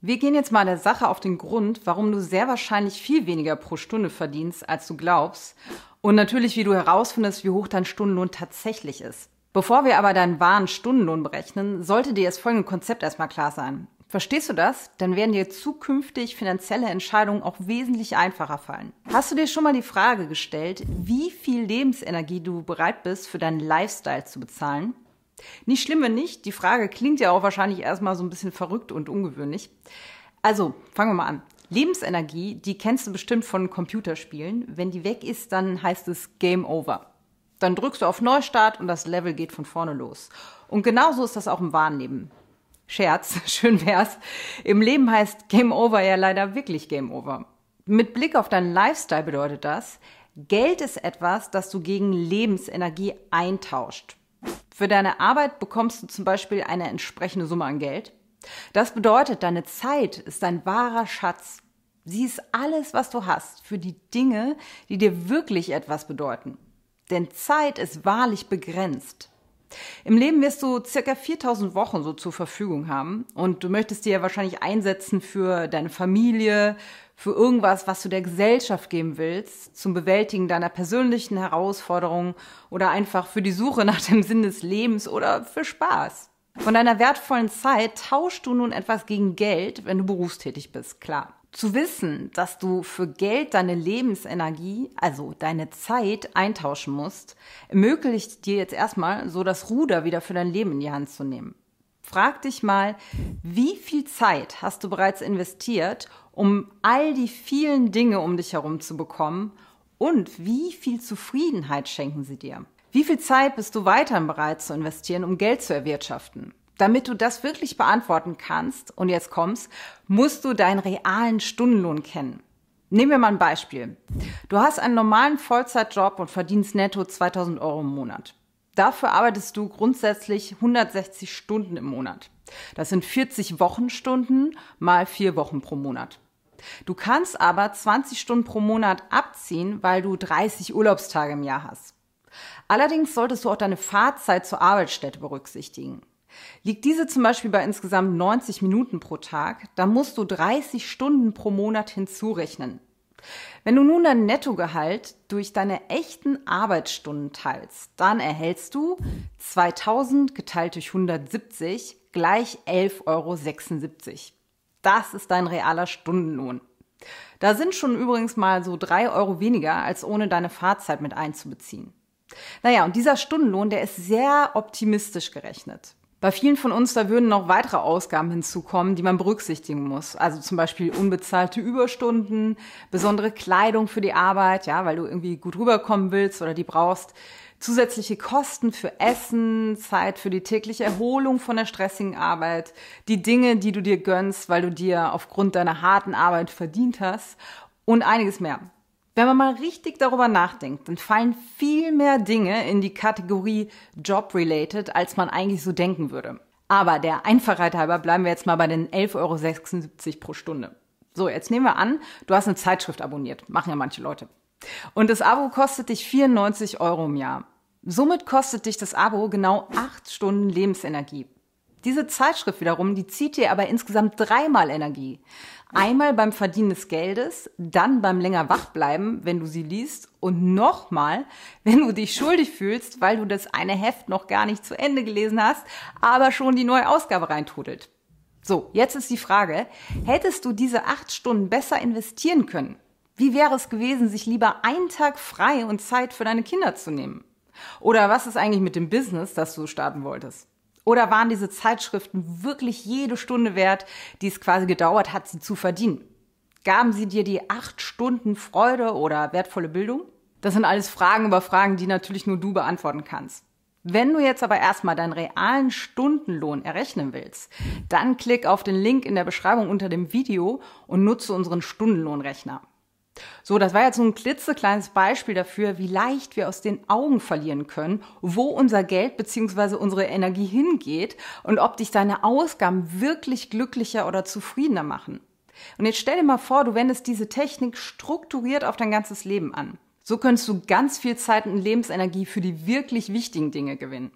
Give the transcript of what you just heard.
Wir gehen jetzt mal der Sache auf den Grund, warum du sehr wahrscheinlich viel weniger pro Stunde verdienst, als du glaubst. Und natürlich, wie du herausfindest, wie hoch dein Stundenlohn tatsächlich ist. Bevor wir aber deinen wahren Stundenlohn berechnen, sollte dir das folgende Konzept erstmal klar sein. Verstehst du das? Dann werden dir zukünftig finanzielle Entscheidungen auch wesentlich einfacher fallen. Hast du dir schon mal die Frage gestellt, wie viel Lebensenergie du bereit bist, für deinen Lifestyle zu bezahlen? Nicht schlimm, wenn nicht. Die Frage klingt ja auch wahrscheinlich erstmal so ein bisschen verrückt und ungewöhnlich. Also, fangen wir mal an. Lebensenergie, die kennst du bestimmt von Computerspielen. Wenn die weg ist, dann heißt es Game Over. Dann drückst du auf Neustart und das Level geht von vorne los. Und genauso ist das auch im wahren Leben. Scherz, schön wär's. Im Leben heißt Game Over ja leider wirklich Game Over. Mit Blick auf deinen Lifestyle bedeutet das, Geld ist etwas, das du gegen Lebensenergie eintauscht. Für deine Arbeit bekommst du zum Beispiel eine entsprechende Summe an Geld. Das bedeutet, deine Zeit ist dein wahrer Schatz. Sie ist alles, was du hast für die Dinge, die dir wirklich etwas bedeuten. Denn Zeit ist wahrlich begrenzt. Im Leben wirst du circa 4000 Wochen so zur Verfügung haben und du möchtest dir ja wahrscheinlich einsetzen für deine Familie, für irgendwas, was du der Gesellschaft geben willst, zum Bewältigen deiner persönlichen Herausforderungen oder einfach für die Suche nach dem Sinn des Lebens oder für Spaß. Von deiner wertvollen Zeit tauschst du nun etwas gegen Geld, wenn du berufstätig bist, klar. Zu wissen, dass du für Geld deine Lebensenergie, also deine Zeit eintauschen musst, ermöglicht dir jetzt erstmal so das Ruder wieder für dein Leben in die Hand zu nehmen. Frag dich mal, wie viel Zeit hast du bereits investiert, um all die vielen Dinge um dich herum zu bekommen und wie viel Zufriedenheit schenken sie dir? Wie viel Zeit bist du weiterhin bereit zu investieren, um Geld zu erwirtschaften? Damit du das wirklich beantworten kannst, und jetzt kommst, musst du deinen realen Stundenlohn kennen. Nehmen wir mal ein Beispiel. Du hast einen normalen Vollzeitjob und verdienst netto 2000 Euro im Monat. Dafür arbeitest du grundsätzlich 160 Stunden im Monat. Das sind 40 Wochenstunden mal vier Wochen pro Monat. Du kannst aber 20 Stunden pro Monat abziehen, weil du 30 Urlaubstage im Jahr hast. Allerdings solltest du auch deine Fahrzeit zur Arbeitsstätte berücksichtigen. Liegt diese zum Beispiel bei insgesamt 90 Minuten pro Tag, dann musst du 30 Stunden pro Monat hinzurechnen. Wenn du nun dein Nettogehalt durch deine echten Arbeitsstunden teilst, dann erhältst du 2000 geteilt durch 170 gleich 11,76 Euro. Das ist dein realer Stundenlohn. Da sind schon übrigens mal so drei Euro weniger, als ohne deine Fahrzeit mit einzubeziehen. Naja, und dieser Stundenlohn, der ist sehr optimistisch gerechnet. Bei vielen von uns, da würden noch weitere Ausgaben hinzukommen, die man berücksichtigen muss. Also zum Beispiel unbezahlte Überstunden, besondere Kleidung für die Arbeit, ja, weil du irgendwie gut rüberkommen willst oder die brauchst. Zusätzliche Kosten für Essen, Zeit für die tägliche Erholung von der stressigen Arbeit, die Dinge, die du dir gönnst, weil du dir aufgrund deiner harten Arbeit verdient hast und einiges mehr. Wenn man mal richtig darüber nachdenkt, dann fallen viel mehr Dinge in die Kategorie Job-related, als man eigentlich so denken würde. Aber der Einfachheit halber bleiben wir jetzt mal bei den 11,76 Euro pro Stunde. So, jetzt nehmen wir an, du hast eine Zeitschrift abonniert. Machen ja manche Leute. Und das Abo kostet dich 94 Euro im Jahr. Somit kostet dich das Abo genau acht Stunden Lebensenergie. Diese Zeitschrift wiederum, die zieht dir aber insgesamt dreimal Energie. Einmal beim Verdienen des Geldes, dann beim länger wachbleiben, wenn du sie liest und nochmal, wenn du dich schuldig fühlst, weil du das eine Heft noch gar nicht zu Ende gelesen hast, aber schon die neue Ausgabe reintudelt. So, jetzt ist die Frage, hättest du diese acht Stunden besser investieren können? Wie wäre es gewesen, sich lieber einen Tag frei und Zeit für deine Kinder zu nehmen? Oder was ist eigentlich mit dem Business, das du starten wolltest? Oder waren diese Zeitschriften wirklich jede Stunde wert, die es quasi gedauert hat, sie zu verdienen? Gaben sie dir die acht Stunden Freude oder wertvolle Bildung? Das sind alles Fragen über Fragen, die natürlich nur du beantworten kannst. Wenn du jetzt aber erstmal deinen realen Stundenlohn errechnen willst, dann klick auf den Link in der Beschreibung unter dem Video und nutze unseren Stundenlohnrechner. So, das war jetzt so ein klitzekleines Beispiel dafür, wie leicht wir aus den Augen verlieren können, wo unser Geld bzw. unsere Energie hingeht und ob dich deine Ausgaben wirklich glücklicher oder zufriedener machen. Und jetzt stell dir mal vor, du wendest diese Technik strukturiert auf dein ganzes Leben an. So könntest du ganz viel Zeit und Lebensenergie für die wirklich wichtigen Dinge gewinnen.